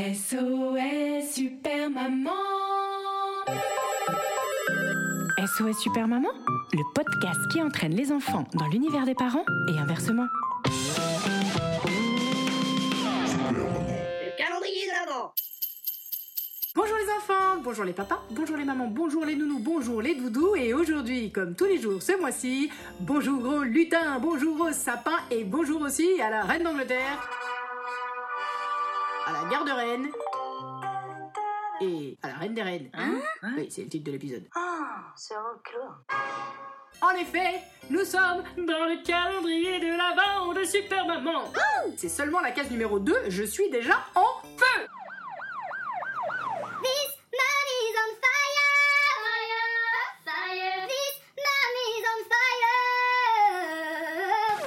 SOS Super Maman. SOS Super Maman, le podcast qui entraîne les enfants dans l'univers des parents et inversement. Le calendrier de l'avant. Bonjour les enfants, bonjour les papas, bonjour les mamans, bonjour les nounous, bonjour les doudous et aujourd'hui, comme tous les jours ce mois-ci, bonjour au lutin, bonjour au sapin et bonjour aussi à la reine d'Angleterre, à la garde reine et à la reine des reines. Hein Oui, c'est le titre de l'épisode. Ah, c'est rocklo. En effet, nous sommes dans le calendrier de l'avant de Super Maman. C'est seulement la case numéro 2, je suis déjà en feu This mommy's on fire, fire, fire. This mommy's on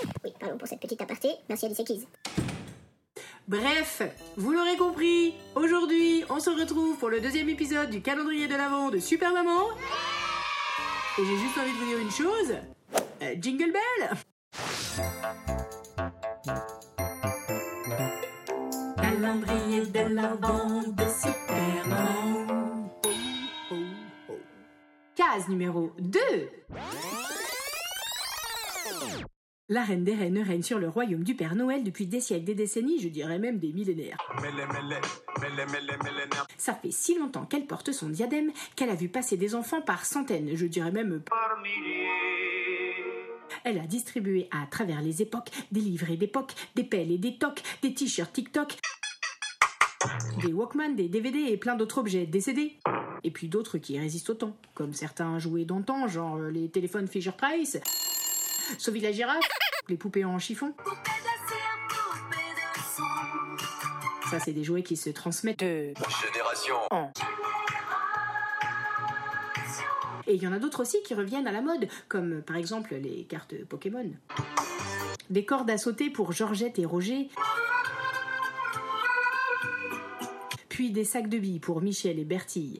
fire. Oui, pardon pour cette petite aparté. Merci Alicia Keys. Bref, vous l'aurez compris, aujourd'hui on se retrouve pour le deuxième épisode du calendrier de l'Avent de Super Maman. Et j'ai juste envie de vous dire une chose. Euh, jingle Bell Calendrier de l'Avent de Super Maman. Case numéro 2 La reine des reines règne sur le royaume du Père Noël depuis des siècles, des décennies, je dirais même des millénaires. Ça fait si longtemps qu'elle porte son diadème qu'elle a vu passer des enfants par centaines, je dirais même par Elle a distribué à travers les époques des livrets d'époque, des pelles et des tocs, des t-shirts TikTok, des Walkman, des DVD et plein d'autres objets décédés. Et puis d'autres qui résistent au temps, comme certains jouets d'antan, genre euh, les téléphones Fisher Price, Sauvi la girafe, les poupées en chiffon. Ça, c'est des jouets qui se transmettent de Génération. Et il y en a d'autres aussi qui reviennent à la mode, comme par exemple les cartes Pokémon. Des cordes à sauter pour Georgette et Roger. Puis des sacs de billes pour Michel et Bertille.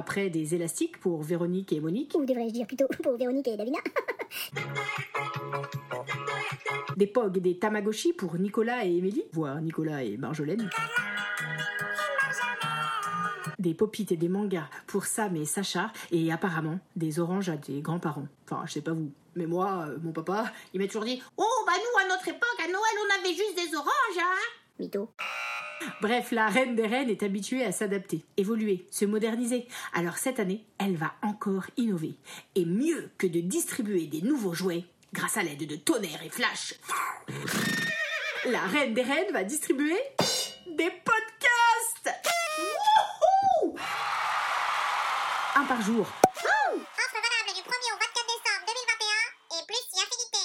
Après des élastiques pour Véronique et Monique. Ou devrais-je dire plutôt pour Véronique et Davina Des POG et des Tamagotchi pour Nicolas et Émilie, voire Nicolas et Marjolaine. Des popites et des mangas pour Sam et Sacha, et apparemment des oranges à des grands-parents. Enfin, je sais pas vous, mais moi, euh, mon papa, il m'a toujours dit Oh, bah nous, à notre époque, à Noël, on avait juste des oranges, hein Mytho. Bref, la reine des reines est habituée à s'adapter, évoluer, se moderniser. Alors cette année, elle va encore innover. Et mieux que de distribuer des nouveaux jouets, grâce à l'aide de tonnerre et flash, la reine des reines va distribuer des podcasts Wouhou Un par jour. Offre valable du 1er au 24 décembre 2021 et plus si affinité.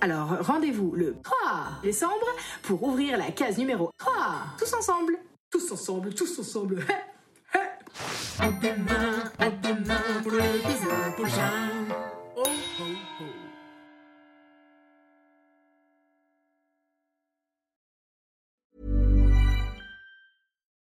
Alors rendez-vous le 3 décembre pour ouvrir la case numéro 3. Tous ensemble. Tous ensemble, tous ensemble. À demain, à demain pour l'épisode